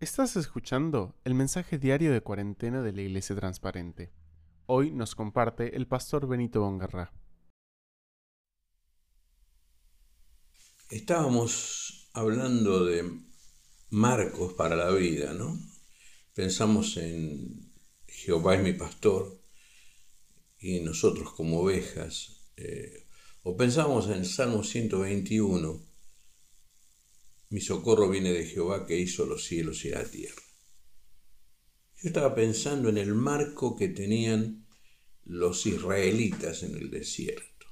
Estás escuchando el mensaje diario de cuarentena de la Iglesia Transparente. Hoy nos comparte el pastor Benito Bongarra. Estábamos hablando de marcos para la vida, ¿no? Pensamos en Jehová es mi pastor y nosotros como ovejas. Eh, o pensamos en el Salmo 121 mi socorro viene de Jehová que hizo los cielos y la tierra. Yo estaba pensando en el marco que tenían los israelitas en el desierto.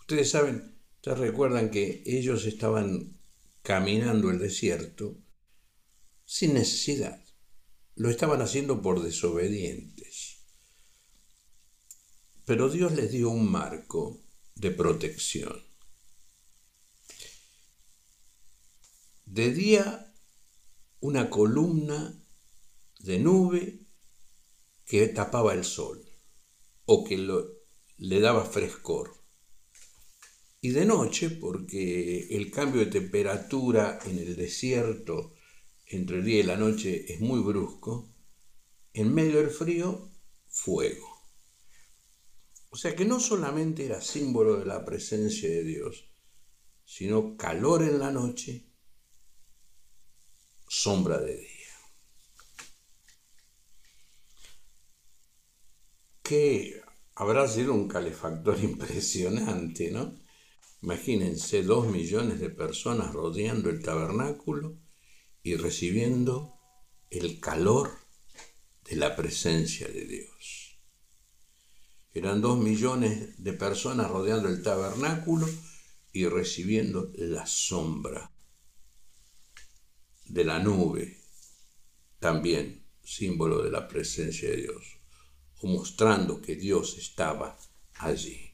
Ustedes saben, ustedes recuerdan que ellos estaban caminando el desierto sin necesidad. Lo estaban haciendo por desobedientes. Pero Dios les dio un marco de protección. De día una columna de nube que tapaba el sol o que le daba frescor. Y de noche, porque el cambio de temperatura en el desierto entre el día y la noche es muy brusco, en medio del frío, fuego. O sea que no solamente era símbolo de la presencia de Dios, sino calor en la noche sombra de día. Que habrá sido un calefactor impresionante, ¿no? Imagínense dos millones de personas rodeando el tabernáculo y recibiendo el calor de la presencia de Dios. Eran dos millones de personas rodeando el tabernáculo y recibiendo la sombra de la nube, también símbolo de la presencia de Dios, o mostrando que Dios estaba allí.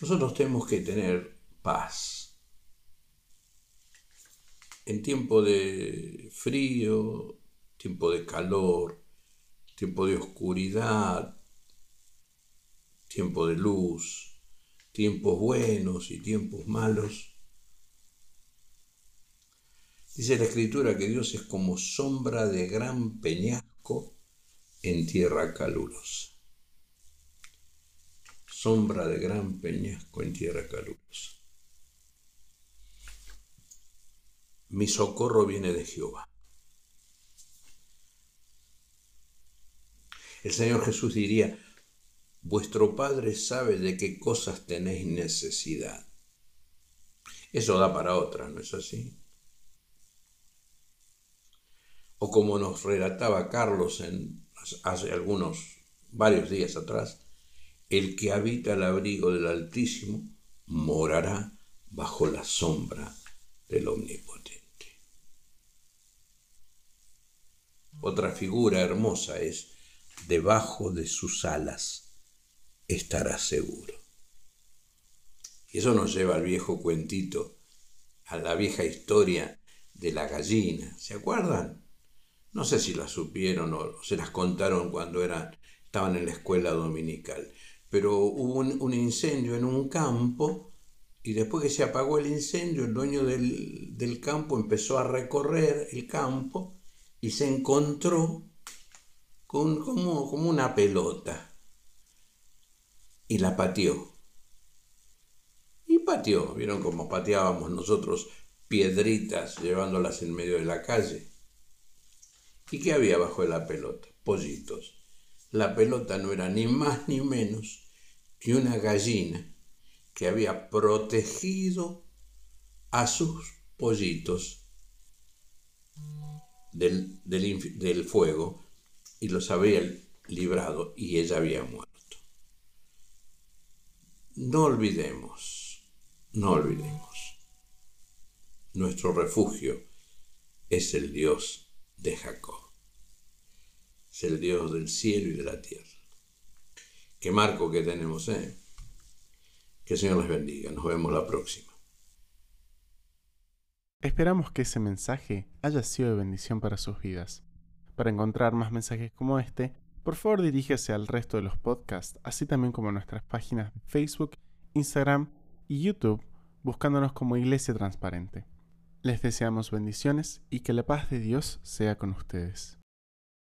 Nosotros tenemos que tener paz. En tiempo de frío, tiempo de calor, tiempo de oscuridad, tiempo de luz, tiempos buenos y tiempos malos, Dice la escritura que Dios es como sombra de gran peñasco en tierra calurosa. Sombra de gran peñasco en tierra calurosa. Mi socorro viene de Jehová. El Señor Jesús diría, vuestro Padre sabe de qué cosas tenéis necesidad. Eso da para otra, ¿no es así? O como nos relataba Carlos hace algunos, varios días atrás, el que habita el abrigo del Altísimo morará bajo la sombra del Omnipotente. Otra figura hermosa es, debajo de sus alas estará seguro. Y eso nos lleva al viejo cuentito, a la vieja historia de la gallina. ¿Se acuerdan? No sé si las supieron o se las contaron cuando eran, estaban en la escuela dominical, pero hubo un, incendio en un campo y después que se apagó el incendio, el dueño del, campo empezó a recorrer el campo y se encontró con como, como una pelota y la pateó. Y pateó, vieron cómo pateábamos nosotros piedritas llevándolas en medio de la calle. ¿Y qué había bajo de la pelota? Pollitos. La pelota no era ni más ni menos que una gallina que había protegido a sus pollitos del, del fuego y los había librado y ella había muerto. No olvidemos, no olvidemos, nuestro refugio es el Dios de Jacob es el Dios del cielo y de la tierra. Qué marco que tenemos, ¿eh? Que el Señor les bendiga. Nos vemos la próxima. Esperamos que ese mensaje haya sido de bendición para sus vidas. Para encontrar más mensajes como este, por favor diríjase al resto de los podcasts, así también como a nuestras páginas de Facebook, Instagram y YouTube, buscándonos como Iglesia Transparente. Les deseamos bendiciones y que la paz de Dios sea con ustedes.